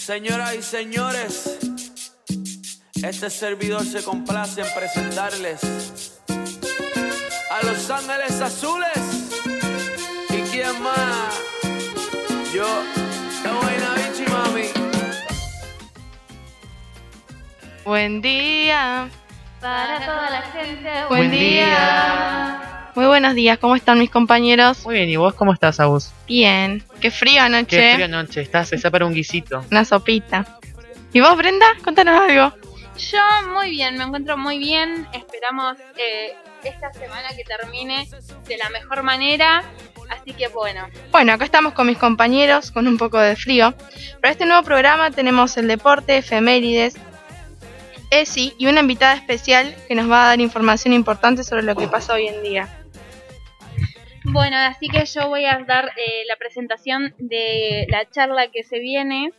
Señoras y señores, este servidor se complace en presentarles a Los Ángeles Azules. ¿Y quién más? Yo, buena bichi, mami. Buen día. Para toda la gente. Buen, día. Muy buenos días, ¿cómo están mis compañeros? Muy bien, ¿y vos cómo estás, Agus? Bien. Qué frío anoche. Qué frío noche, estás, está para un guisito. Una sopita. ¿Y vos, Brenda? Contanos algo. Yo muy bien, me encuentro muy bien. Esperamos eh, esta semana que termine de la mejor manera. Así que bueno. Bueno, acá estamos con mis compañeros con un poco de frío. Para este nuevo programa tenemos el deporte, efemérides, ESI y una invitada especial que nos va a dar información importante sobre lo que pasa hoy en día. Bueno, así que yo voy a dar eh, la presentación de la charla que se viene.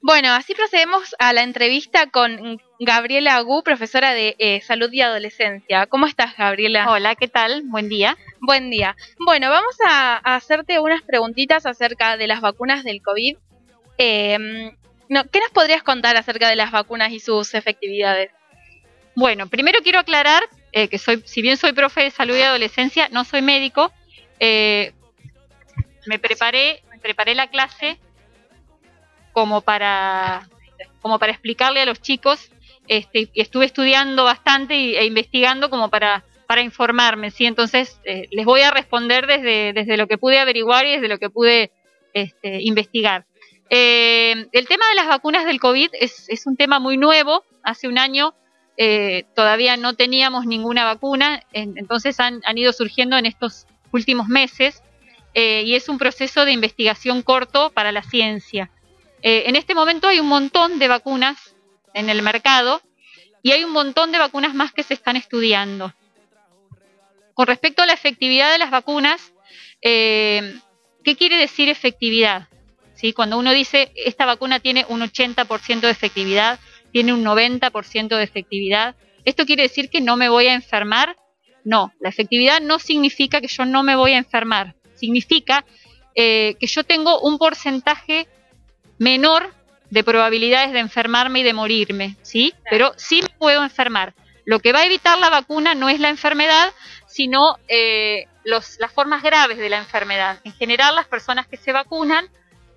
Bueno, así procedemos a la entrevista con Gabriela Agu, profesora de eh, Salud y Adolescencia. ¿Cómo estás, Gabriela? Hola, ¿qué tal? Buen día. Buen día. Bueno, vamos a, a hacerte unas preguntitas acerca de las vacunas del COVID. Eh, no, ¿Qué nos podrías contar acerca de las vacunas y sus efectividades? Bueno, primero quiero aclarar eh, que soy, si bien soy profe de salud y adolescencia, no soy médico. Eh, me preparé, me preparé la clase como para, como para explicarle a los chicos. Este, y estuve estudiando bastante e investigando como para, para informarme, ¿sí? Entonces, eh, les voy a responder desde, desde lo que pude averiguar y desde lo que pude este, investigar. El tema de las vacunas del COVID es, es, un tema muy nuevo. Hace un año eh, todavía no teníamos ninguna vacuna, en, entonces han, han, ido surgiendo en estos últimos meses eh, y es un proceso de investigación corto para la ciencia. Eh, en este momento hay un montón de vacunas en el mercado y hay un montón de vacunas más que se están estudiando. Con respecto a la efectividad de las vacunas, ¿qué quiere decir efectividad? ¿Sí? Cuando uno dice esta vacuna tiene un 80% de efectividad, tiene un 90% de efectividad, ¿esto quiere decir que no me voy a enfermar? No, la efectividad no significa que yo no me voy a enfermar, significa eh, que yo tengo un porcentaje menor de probabilidades de enfermarme y de morirme, ¿sí? Pero sí me puedo enfermar. Lo que va a evitar la vacuna no es la enfermedad, sino eh, los, las formas graves de la enfermedad. En general, las personas que se vacunan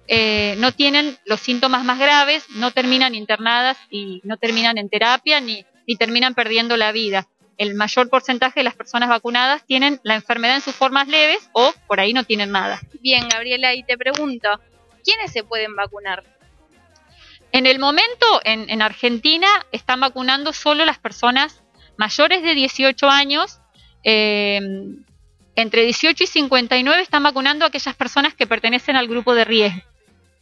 eh, no tienen los síntomas más graves, no terminan internadas y no terminan en terapia ni, ni, terminan perdiendo la vida. El mayor porcentaje de las personas vacunadas tienen la enfermedad en sus formas leves o por ahí no tienen nada. Bien, Gabriela, y te pregunto, ¿quiénes se pueden vacunar? En el momento, en, en Argentina, están vacunando solo las personas mayores de 18 años. Eh, entre 18 y 59 están vacunando a aquellas personas que pertenecen al grupo de riesgo.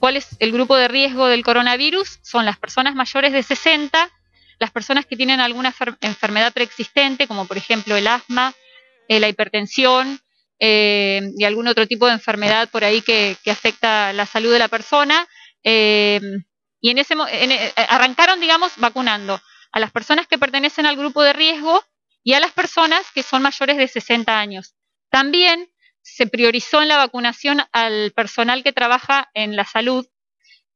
¿Cuál es el grupo de riesgo del coronavirus? Son las personas mayores de 60, las personas que tienen alguna enfermedad preexistente, como por ejemplo el asma, eh, la hipertensión eh, y algún otro tipo de enfermedad por ahí que, afecta la salud de la persona. Eh, y en ese en, arrancaron, digamos, vacunando a las personas que pertenecen al grupo de riesgo y a las personas que son mayores de 60 años. También se priorizó en la vacunación al personal que trabaja en la salud,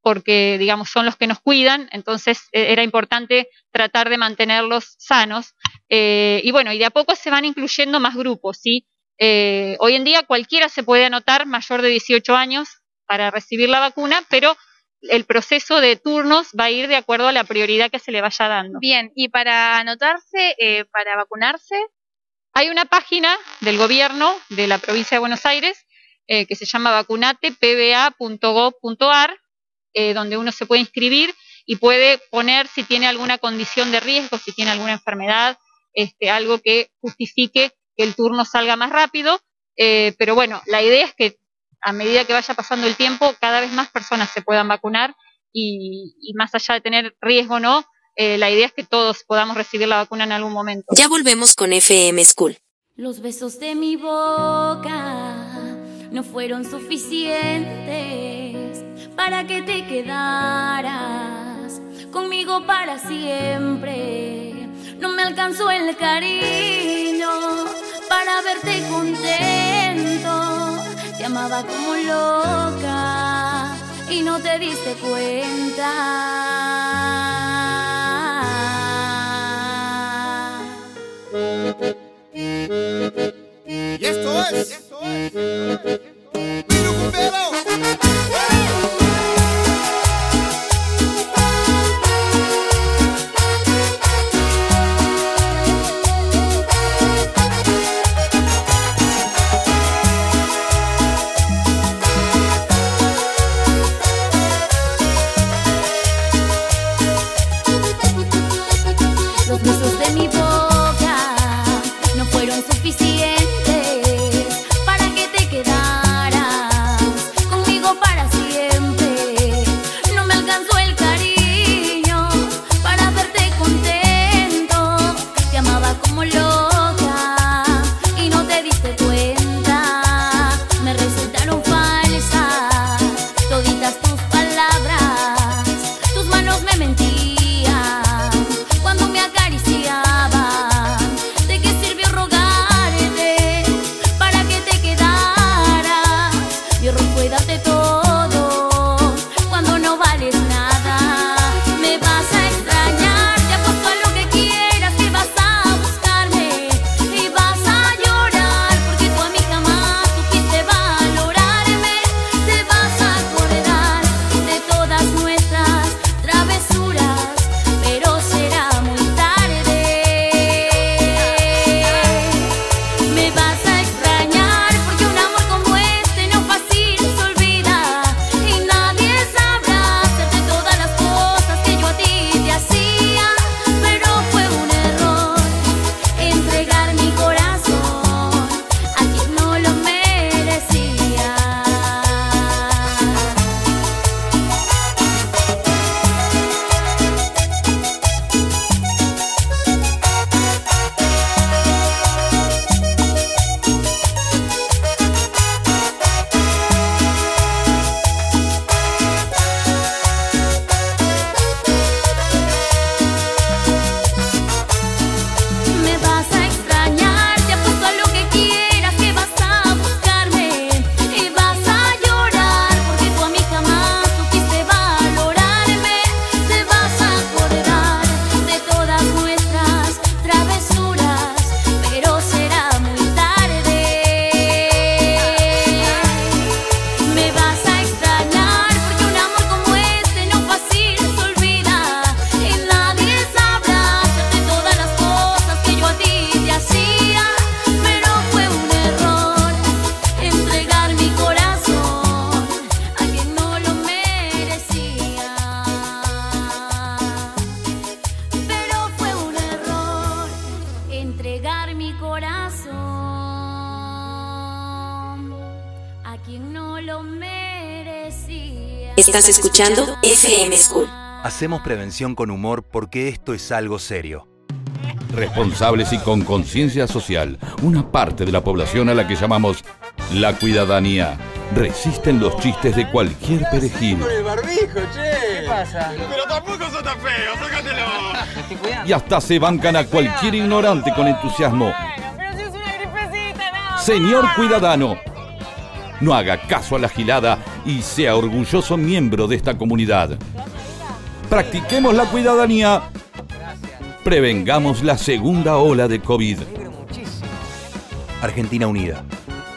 porque, digamos, son los que nos cuidan, entonces era importante tratar de mantenerlos sanos. Eh, y bueno, y de a poco se van incluyendo más grupos, ¿sí? Eh, hoy en día cualquiera se puede anotar mayor de 18 años para recibir la vacuna, pero el proceso de turnos va a ir de acuerdo a la prioridad que se le vaya dando. Bien, y para anotarse, eh, para vacunarse, hay una página del gobierno de la provincia de Buenos Aires eh, que se llama vacunatepba.gov.ar, eh, donde uno se puede inscribir y puede poner si tiene alguna condición de riesgo, si tiene alguna enfermedad, este, algo que justifique que el turno salga más rápido. Eh, pero bueno, la idea es que a medida que vaya pasando el tiempo, cada vez más personas se puedan vacunar y, y más allá de tener riesgo o no, eh, la idea es que todos podamos recibir la vacuna en algún momento. Ya volvemos con FM School. Los besos de mi boca no fueron suficientes para que te quedaras conmigo para siempre. No me alcanzó el cariño para verte contento. Te amaba como loca y no no te diste cuenta. Y esto es. Estás escuchando FM School. Hacemos prevención con humor porque esto es algo serio. responsables y con conciencia social, una parte de la población a la que llamamos la cuidadanía, resisten los chistes de cualquier perejil el barbijo, che. ¿Qué pasa? Pero tampoco sos tan feo, sácatelo. Y hasta se bancan a cualquier ignorante con entusiasmo. Pero si es una gripecita, no. Señor Cuidadano, no haga caso a la gilada y sea orgulloso miembro de esta comunidad. Practiquemos la cuidadanía. Prevengamos la segunda ola de COVID. Argentina Unida.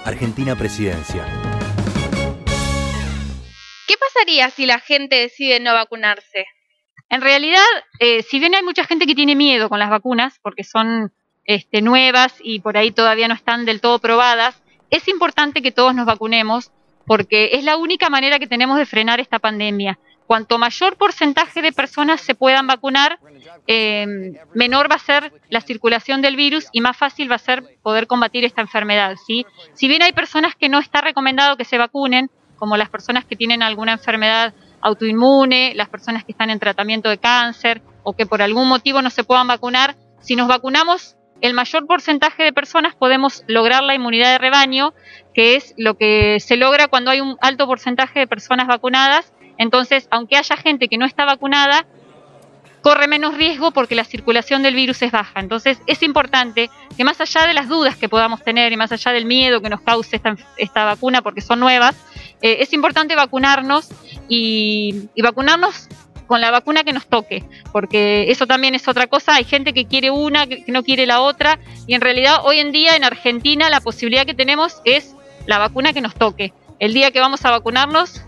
Argentina Presidencia. ¿Qué pasaría si la gente decide no vacunarse? En realidad, eh, si bien hay mucha gente que tiene miedo con las vacunas, porque son este, nuevas y por ahí todavía no están del todo probadas, es importante que todos nos vacunemos porque es la única manera que tenemos de frenar esta pandemia. Cuanto mayor porcentaje de personas se puedan vacunar, eh, menor va a ser la circulación del virus y más fácil va a ser poder combatir esta enfermedad. ¿sí? Si bien hay personas que no está recomendado que se vacunen, como las personas que tienen alguna enfermedad autoinmune, las personas que están en tratamiento de cáncer o que por algún motivo no se puedan vacunar, si nos vacunamos el mayor porcentaje de personas podemos lograr la inmunidad de rebaño, que es lo que se logra cuando hay un alto porcentaje de personas vacunadas. Entonces, aunque haya gente que no está vacunada, corre menos riesgo porque la circulación del virus es baja. Entonces, es importante que más allá de las dudas que podamos tener y más allá del miedo que nos cause esta, esta vacuna porque son nuevas, eh, es importante vacunarnos y, y vacunarnos con la vacuna que nos toque, porque eso también es otra cosa. Hay gente que quiere una, que no quiere la otra, y en realidad hoy en día en Argentina la posibilidad que tenemos es la vacuna que nos toque. El día que vamos a vacunarnos,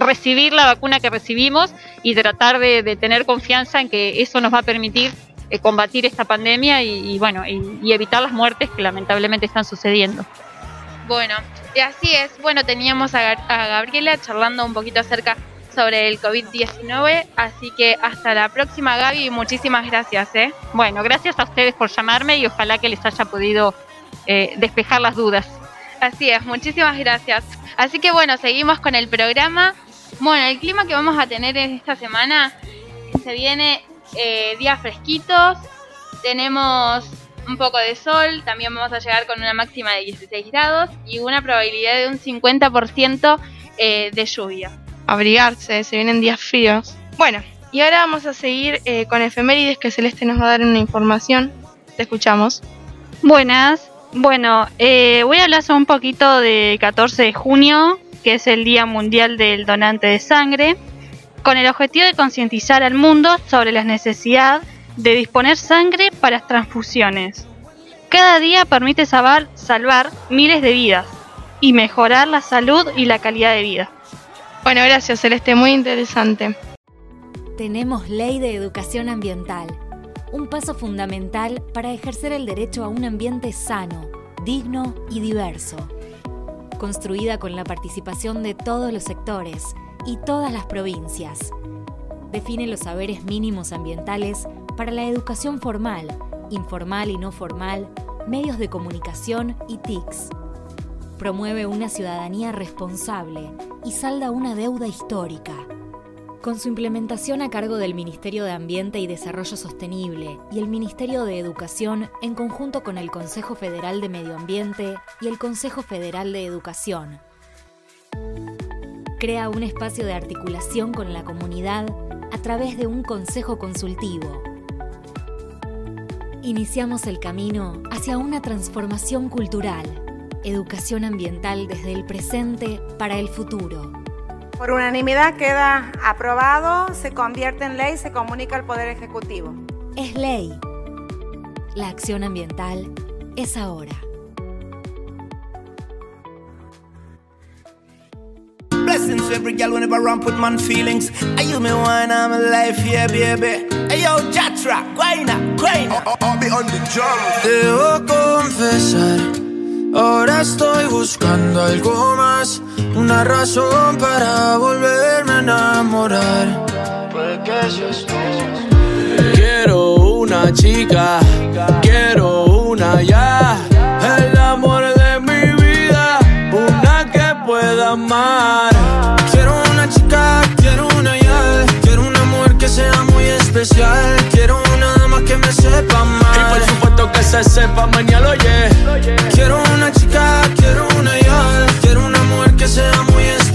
recibir la vacuna que recibimos y tratar de, tener confianza en que eso nos va a permitir eh, combatir esta pandemia y, bueno y, evitar las muertes que lamentablemente están sucediendo. Bueno, y así es. Bueno, teníamos a, a Gabriela charlando un poquito acerca sobre el COVID-19, así que hasta la próxima Gaby y muchísimas gracias, ¿eh? Bueno, gracias a ustedes por llamarme y ojalá que les haya podido eh, despejar las dudas. Así es, muchísimas gracias. Así que bueno, seguimos con el programa. Bueno, el clima que vamos a tener en esta semana se viene eh, días fresquitos, tenemos un poco de sol, también vamos a llegar con una máxima de 16 grados y una probabilidad de un 50% eh, de lluvia. Abrigarse, se vienen días fríos. Bueno, y ahora vamos a seguir eh, con efemérides que Celeste nos va a dar una información. Te escuchamos. Buenas. Bueno, eh, voy a hablar un poquito de 14 de junio, que es el Día Mundial del Donante de Sangre, con el objetivo de concientizar al mundo sobre la necesidad de disponer sangre para las transfusiones. Cada día permite salvar, salvar miles de vidas y mejorar la salud y la calidad de vida. Bueno, gracias Celeste, muy interesante. Tenemos Ley de Educación Ambiental, un paso fundamental para ejercer el derecho a un ambiente sano, digno y diverso. Construida con la participación de todos los sectores y todas las provincias. Define los saberes mínimos ambientales para la educación formal, informal y no formal, medios de comunicación y TICs. Promueve una ciudadanía responsable y salda una deuda histórica. Con su implementación a cargo del Ministerio de Ambiente y Desarrollo Sostenible y el Ministerio de Educación en conjunto con el Consejo Federal de Medio Ambiente y el Consejo Federal de Educación. Crea un espacio de articulación con la comunidad a través de un consejo consultivo. Iniciamos el camino hacia una transformación cultural, educación ambiental desde el presente para el futuro. Por unanimidad queda aprobado, se convierte en ley, se comunica al Poder Ejecutivo. Es ley. La acción ambiental es ahora. Blessings to every girl whenever I put man feelings. Are you me one I'm alive, yeah, baby. Hey yo, Jatra, guayna, guayna. I'll be on the drum. Debo confesar, ahora estoy buscando algo más, una razón para volverme a enamorar. Puede que seas tú. Quiero una chica, quiero una ya, el amor de mi vida, una que pueda amar. Quiero una chica, quiero una ya, quiero una mujer que sea muy especial, quiero una dama que me sepa Y mal. por supuesto que se sepa mañana, oye.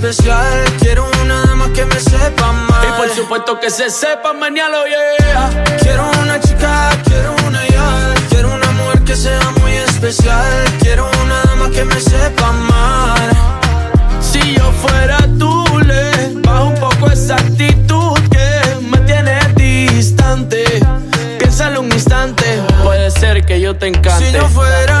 especial, quiero una dama que me sepa mal. Y por supuesto que se sepa mañana, yeah Quiero una chica, quiero una ya, quiero una mujer que sea muy especial, quiero una dama que me sepa mal. Si yo fuera tú, le bajo un poco esa actitud que me tiene distante. Piénsalo un instante, puede ser que yo te encante. Si yo fuera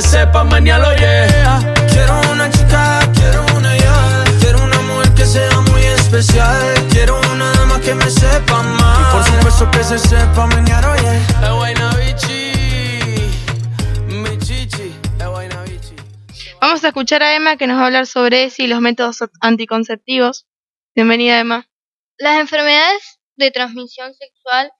que sepa, mañana yeah. Quiero una chica, quiero una ya. Quiero una mujer que sea muy especial. Quiero una dama que me sepa más. Y por supuesto que se sepa es Guayna Bichi. Vamos a escuchar a Emma que nos va a hablar sobre ESI y los métodos anticonceptivos. Bienvenida, Emma. Las enfermedades de transmisión sexual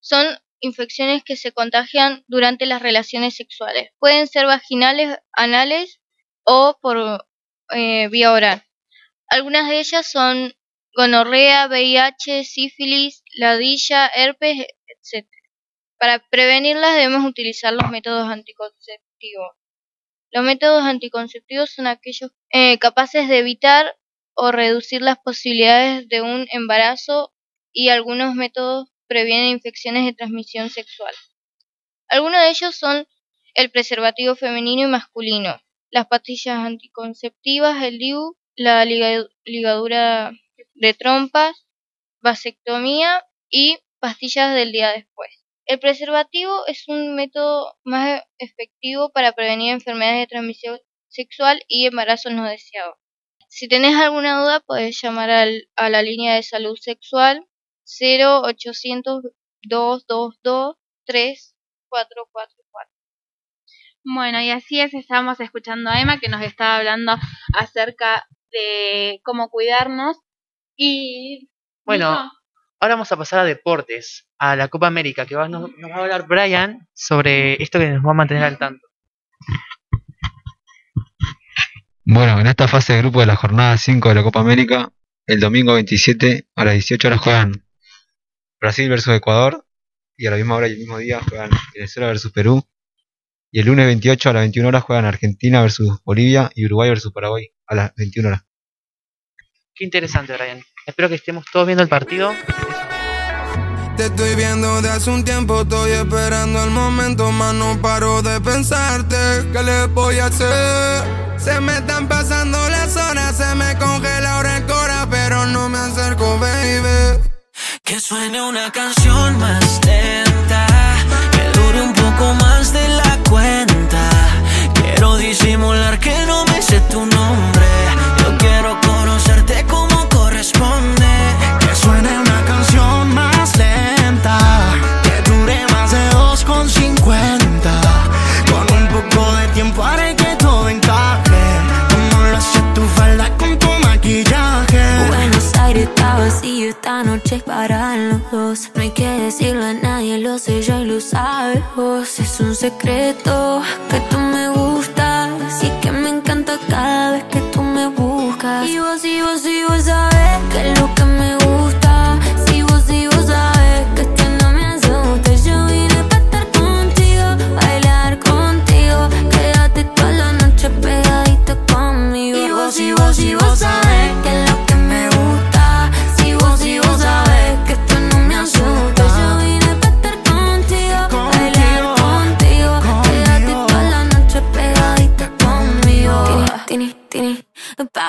son infecciones que se contagian durante las relaciones sexuales. Pueden ser vaginales, anales o por eh, vía oral. Algunas de ellas son gonorrea, VIH, sífilis, ladilla, herpes, etc. Para prevenirlas debemos utilizar los métodos anticonceptivos. Los métodos anticonceptivos son aquellos eh, capaces de evitar o reducir las posibilidades de un embarazo y algunos métodos previenen infecciones de transmisión sexual. Algunos de ellos son el preservativo femenino y masculino, las pastillas anticonceptivas, el DIU, la liga- ligadura de trompas, vasectomía y pastillas del día después. El preservativo es un método más efectivo para prevenir enfermedades de transmisión sexual y embarazos no deseados. Si tenés alguna duda, puedes llamar a la línea de salud sexual 0800 222 3444. Bueno, y así es, estábamos escuchando a Emma que nos estaba hablando acerca de cómo cuidarnos y... Bueno, ahora vamos a pasar a deportes, a la Copa América, que va- nos, nos va a hablar Brian sobre esto que nos va a mantener al tanto. Bueno, en esta fase de grupo de la jornada 5 de la Copa América, el domingo 27 a las 18 horas juegan Brasil versus Ecuador y a la misma hora y el mismo día juegan Venezuela versus Perú y el lunes 28 a las 21 horas juegan Argentina versus Bolivia y Uruguay versus Paraguay a las 21 horas. Qué interesante, Brian. Espero que estemos todos viendo el partido. Te estoy viendo de hace un tiempo, estoy esperando el momento, más no paro de pensarte. ¿Qué le voy a hacer? Se me están pasando las horas, se me congela ahora el cora, pero no me acerco, baby. Que suene una canción más lenta, que dure un poco más de la cuenta. Quiero disimular que no me sé tu nombre. Yo quiero conocerte como para los dos. No hay que decirle a nadie, lo sé yo y lo sabes. Es un secreto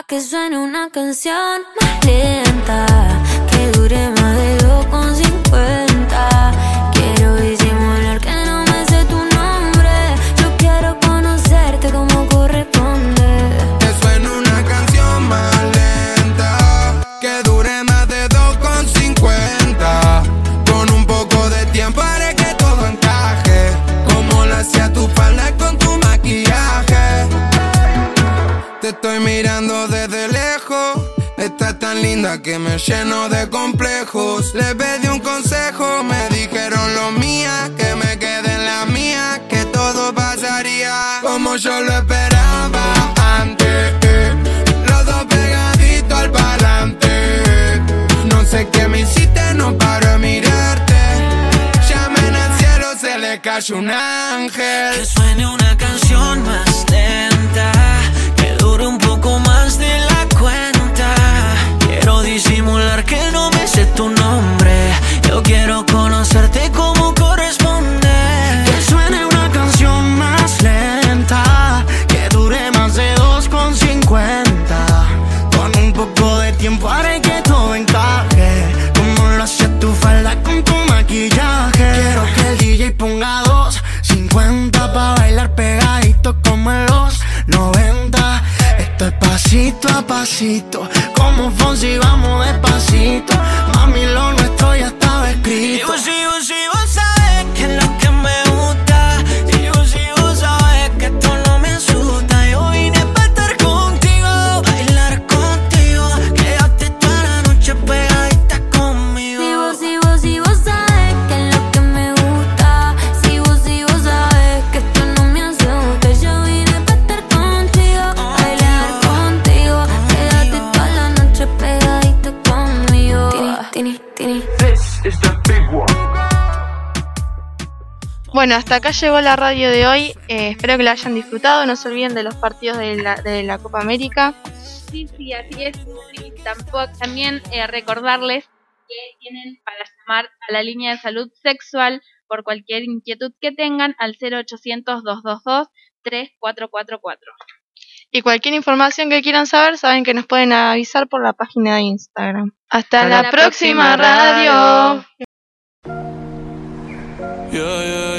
Que suene una canción más lenta. Que dure más de 2,50. Que me lleno de complejos. Le pedí un consejo, me dijeron lo mía, que me quede en la mía, que todo pasaría como yo lo esperaba antes. Los dos pegaditos al parlante. No sé qué me hiciste, no paro de mirarte. Llamen al cielo, se le cayó un ángel. Que suene una canción más lenta, quiero disimular que no me sé tu nombre. Yo quiero conocerte como corresponde. Que suene una canción más lenta, que dure más de 2,50. Con un poco de tiempo haré que todo encaje. Como lo hace tu falda con tu maquillaje. Quiero que el DJ ponga 2,50 para bailar pegadito como en los 90. Esto es pasito a pasito como Fonsi, vamos despacito. Bueno, hasta acá llegó la radio de hoy. Eh, espero que la hayan disfrutado. No se olviden de los partidos de la, de la Copa América. Sí, sí, así es. Y tampoco, también eh, recordarles que tienen para llamar a la línea de salud sexual por cualquier inquietud que tengan al 0800-222-3444. Y cualquier información que quieran saber, saben que nos pueden avisar por la página de Instagram. Hasta, Hasta la, la próxima, próxima radio. Yeah, yeah, yeah,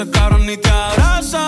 Ese cabrón ni te abraza.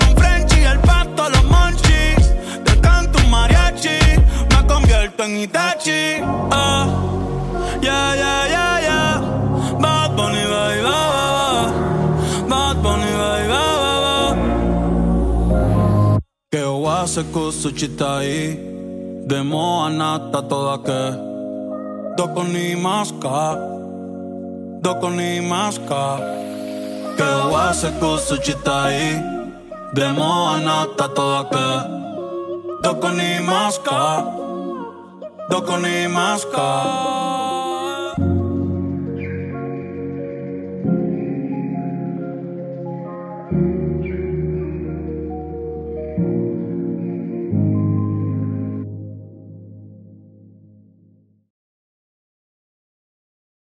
en Itachi. Ah, yeah, yeah, yeah, yeah. Bad Bunny, va y va, va, va. Bad Bunny, va y va, va, va. Que oase kusu chitai. De moa hasta toda que. Doko ni maska. Doko ni maska. Que oase kusu chitai. De moa hasta toda que. Doko ni maska. Doko ni maska